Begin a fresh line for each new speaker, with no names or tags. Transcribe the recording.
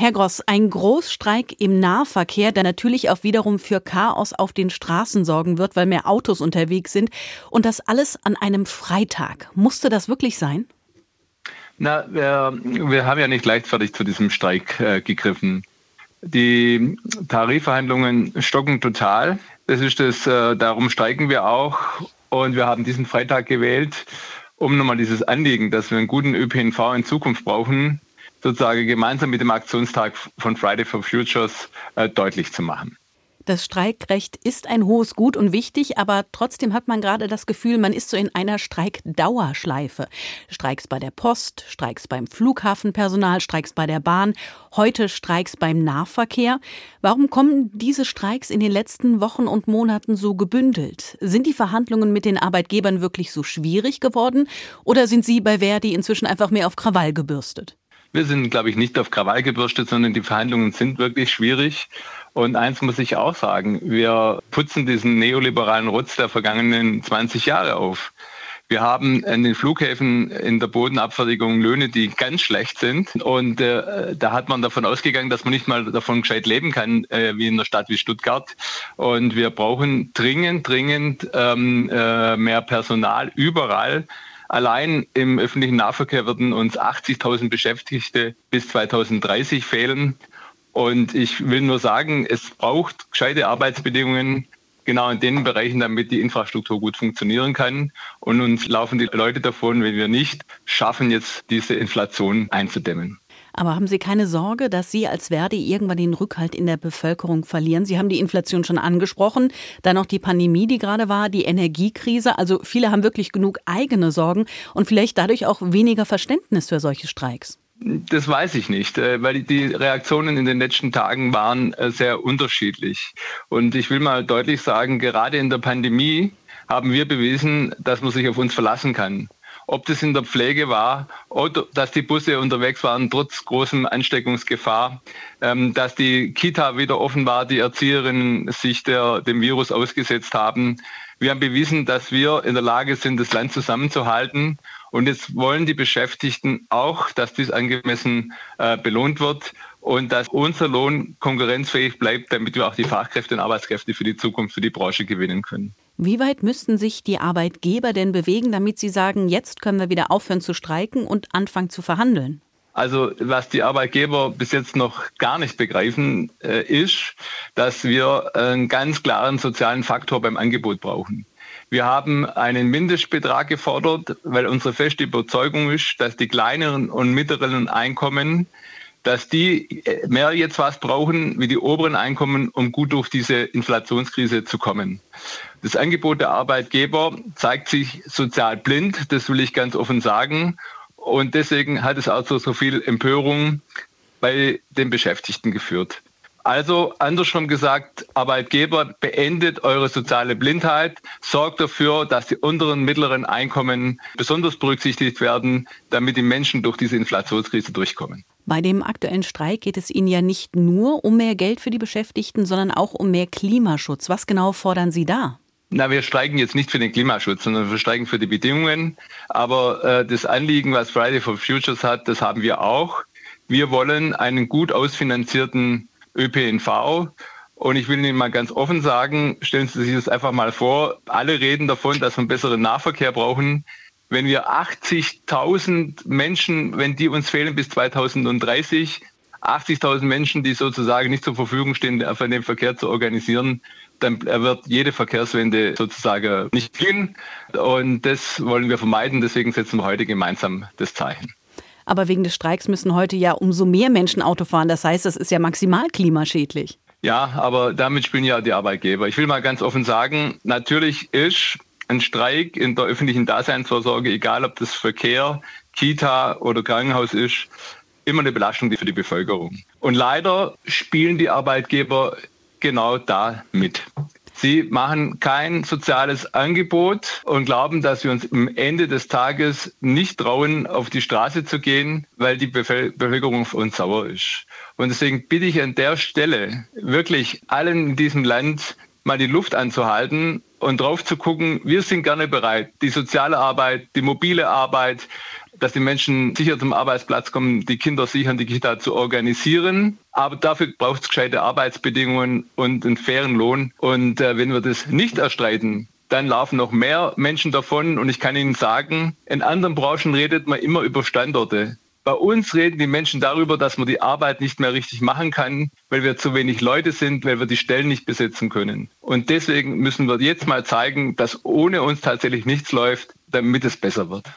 Herr Gross, ein Großstreik im Nahverkehr, der natürlich auch wiederum für Chaos auf den Straßen sorgen wird, weil mehr Autos unterwegs sind. Und das alles an einem Freitag. Musste das wirklich sein?
Na, wir, wir haben ja nicht leichtfertig zu diesem Streik äh, gegriffen. Die Tarifverhandlungen stocken total. Das ist das, äh, darum streiken wir auch. Und wir haben diesen Freitag gewählt, um nochmal dieses Anliegen, dass wir einen guten ÖPNV in Zukunft brauchen, sozusagen gemeinsam mit dem Aktionstag von Friday for Futures äh, deutlich zu machen.
Das Streikrecht ist ein hohes Gut und wichtig, aber trotzdem hat man gerade das Gefühl, man ist so in einer Streikdauerschleife. Streiks bei der Post, Streiks beim Flughafenpersonal, Streiks bei der Bahn, heute Streiks beim Nahverkehr. Warum kommen diese Streiks in den letzten Wochen und Monaten so gebündelt? Sind die Verhandlungen mit den Arbeitgebern wirklich so schwierig geworden oder sind Sie bei Verdi inzwischen einfach mehr auf Krawall gebürstet?
Wir sind, glaube ich, nicht auf Krawall gebürstet, sondern die Verhandlungen sind wirklich schwierig. Und eins muss ich auch sagen, wir putzen diesen neoliberalen Rutz der vergangenen 20 Jahre auf. Wir haben an den Flughäfen in der Bodenabfertigung Löhne, die ganz schlecht sind. Und äh, da hat man davon ausgegangen, dass man nicht mal davon gescheit leben kann, äh, wie in einer Stadt wie Stuttgart. Und wir brauchen dringend, dringend ähm, äh, mehr Personal überall. Allein im öffentlichen Nahverkehr werden uns 80.000 Beschäftigte bis 2030 fehlen. Und ich will nur sagen, es braucht gescheite Arbeitsbedingungen genau in den Bereichen, damit die Infrastruktur gut funktionieren kann. Und uns laufen die Leute davon, wenn wir nicht schaffen, jetzt diese Inflation einzudämmen.
Aber haben Sie keine Sorge, dass Sie als Verdi irgendwann den Rückhalt in der Bevölkerung verlieren? Sie haben die Inflation schon angesprochen, dann noch die Pandemie, die gerade war, die Energiekrise. Also viele haben wirklich genug eigene Sorgen und vielleicht dadurch auch weniger Verständnis für solche Streiks.
Das weiß ich nicht, äh, weil die Reaktionen in den letzten Tagen waren äh, sehr unterschiedlich. Und ich will mal deutlich sagen, gerade in der Pandemie haben wir bewiesen, dass man sich auf uns verlassen kann ob das in der Pflege war oder dass die Busse unterwegs waren trotz großem Ansteckungsgefahr, ähm, dass die Kita wieder offen war, die Erzieherinnen sich der, dem Virus ausgesetzt haben. Wir haben bewiesen, dass wir in der Lage sind, das Land zusammenzuhalten. Und jetzt wollen die Beschäftigten auch, dass dies angemessen äh, belohnt wird und dass unser Lohn konkurrenzfähig bleibt, damit wir auch die Fachkräfte und Arbeitskräfte für die Zukunft, für die Branche gewinnen können.
Wie weit müssten sich die Arbeitgeber denn bewegen, damit sie sagen, jetzt können wir wieder aufhören zu streiken und anfangen zu verhandeln?
Also was die Arbeitgeber bis jetzt noch gar nicht begreifen, äh, ist, dass wir einen ganz klaren sozialen Faktor beim Angebot brauchen. Wir haben einen Mindestbetrag gefordert, weil unsere feste Überzeugung ist, dass die kleineren und mittleren Einkommen dass die äh, mehr jetzt was brauchen wie die oberen Einkommen, um gut durch diese Inflationskrise zu kommen. Das Angebot der Arbeitgeber zeigt sich sozial blind, das will ich ganz offen sagen. Und deswegen hat es auch zu so viel Empörung bei den Beschäftigten geführt. Also andersrum gesagt, Arbeitgeber, beendet eure soziale Blindheit, sorgt dafür, dass die unteren mittleren Einkommen besonders berücksichtigt werden, damit die Menschen durch diese Inflationskrise durchkommen.
Bei dem aktuellen Streik geht es Ihnen ja nicht nur um mehr Geld für die Beschäftigten, sondern auch um mehr Klimaschutz. Was genau fordern Sie da?
Na, wir streiken jetzt nicht für den Klimaschutz, sondern wir streiken für die Bedingungen. Aber äh, das Anliegen, was Friday for Futures hat, das haben wir auch. Wir wollen einen gut ausfinanzierten ÖPNV. Und ich will Ihnen mal ganz offen sagen, stellen Sie sich das einfach mal vor, alle reden davon, dass wir einen besseren Nahverkehr brauchen wenn wir 80.000 Menschen, wenn die uns fehlen bis 2030, 80.000 Menschen, die sozusagen nicht zur Verfügung stehen, für den Verkehr zu organisieren, dann wird jede Verkehrswende sozusagen nicht gehen. Und das wollen wir vermeiden. Deswegen setzen wir heute gemeinsam das Zeichen.
Aber wegen des Streiks müssen heute ja umso mehr Menschen Auto fahren. Das heißt, das ist ja maximal klimaschädlich.
Ja, aber damit spielen ja die Arbeitgeber. Ich will mal ganz offen sagen, natürlich ist ein Streik in der öffentlichen Daseinsvorsorge, egal ob das Verkehr, Kita oder Krankenhaus ist, immer eine Belastung für die Bevölkerung. Und leider spielen die Arbeitgeber genau da mit. Sie machen kein soziales Angebot und glauben, dass wir uns am Ende des Tages nicht trauen, auf die Straße zu gehen, weil die Bevölkerung auf uns sauer ist. Und deswegen bitte ich an der Stelle wirklich allen in diesem Land mal die Luft anzuhalten und drauf zu gucken, wir sind gerne bereit, die soziale Arbeit, die mobile Arbeit, dass die Menschen sicher zum Arbeitsplatz kommen, die Kinder sichern, die Kita zu organisieren. Aber dafür braucht es gescheite Arbeitsbedingungen und einen fairen Lohn. Und äh, wenn wir das nicht erstreiten, dann laufen noch mehr Menschen davon. Und ich kann Ihnen sagen, in anderen Branchen redet man immer über Standorte. Bei uns reden die Menschen darüber, dass man die Arbeit nicht mehr richtig machen kann, weil wir zu wenig Leute sind, weil wir die Stellen nicht besetzen können. Und deswegen müssen wir jetzt mal zeigen, dass ohne uns tatsächlich nichts läuft, damit es besser wird.